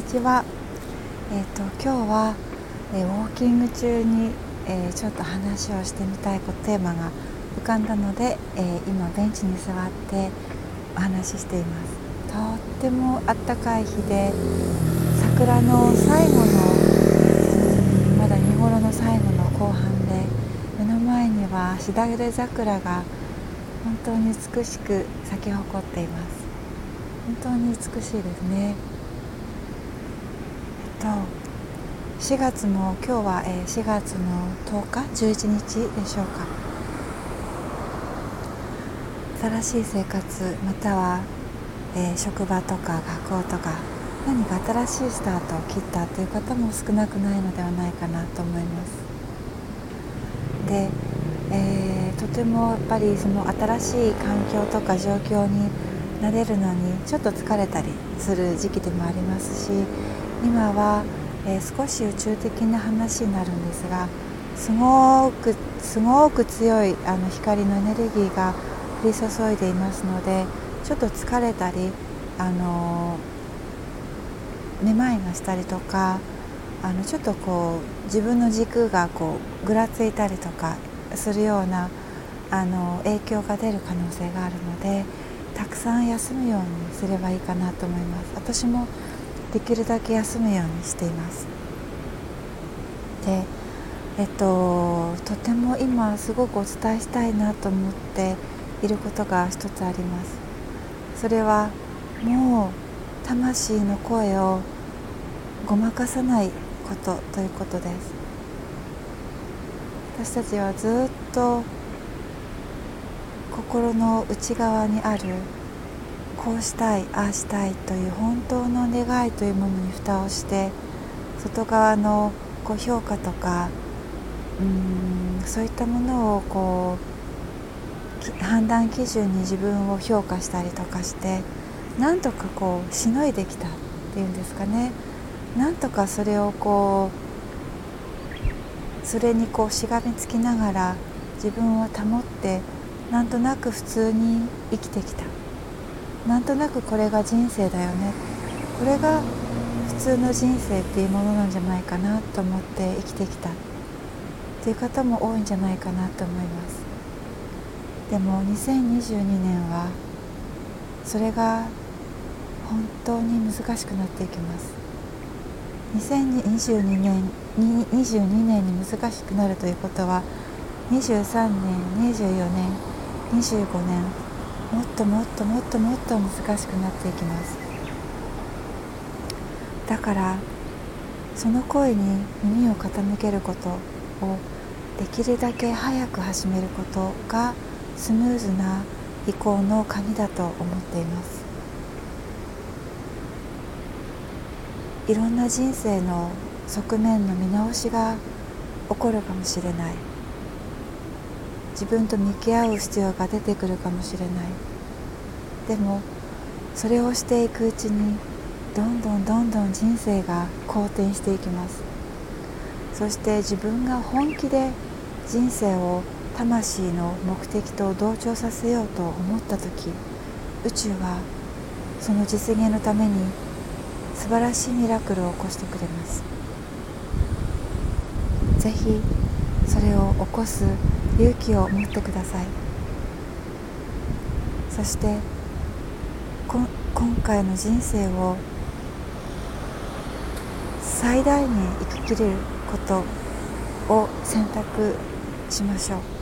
にちは。え、ー、と今日は、え、ウォーキング中に、えー、ちょっと話をしてみたいテーマが浮かんだので、え今ベンチに座ってお話ししています。とってもあったかい日で桜の最後のまだ見頃の最後の後半で目の前にはしだれ桜が本当に美しく咲き誇っています本当に美しいですねと4月も今日は、え4月の10日？11日でしょうか？新しい生活または、え、職場とか学校とか何か新しいスタートを切ったという方も少なくないのではないかなと思います。で、えー、とてもやっぱりその新しい環境とか状況に慣れるのにちょっと疲れたりする時期でもありますし今は、えー、少し宇宙的な話になるんですがすごくすごく強いあの光のエネルギーが降り注いでいますのでちょっと疲れたりあのめまいがしたりとかあのちょっとこう自分の軸がこうぐらついたりとかするようなあの影響が出る可能性があるので。たくさん休むようにすればいいかなと思います私もできるだけ休むようにしています。でえっととても今すごくお伝えしたいなと思っていることが一つあります。それはもう魂の声をごまかさないことということです。私たちはずっと心の内側にあるこうしたいああしたいという本当の願いというものに蓋をして外側のこう評価とかうーんそういったものをこう判断基準に自分を評価したりとかしてなんとかこうしのいできたっていうんですかね。なんとかそれをこうそれにこうしがみつきながら自分を保ってなんとなく普通に生きてきた。なんとなくこれが人生だよね。これが普通の人生っていうものなんじゃないかなと思って生きてきた。っていう方も多いんじゃないかなと思います。でも2022年はそれが本当に難しくなっていきます。2022年22年に難しくなるということは23年24年25年もっともっともっともっと難しくなっていきます。だからその声に耳を傾けることをできるだけ早く始めることがスムーズな移行の鍵だと思っています。いろんな人生の側面の見直しが起こるかもしれない。自分と向き合う必要が出てくるかもしれない。でもそれをしていくうちにどんどんどんどん人生が好転していきます。そして自分が本気で人生を魂の目的と同調させようと思った時宇宙はその実現のために素晴らしいミラクルを起こしてくれます。ぜひそれを起こす勇気を持ってください。そして今回の人生を最大限生ききることを選択しましょう。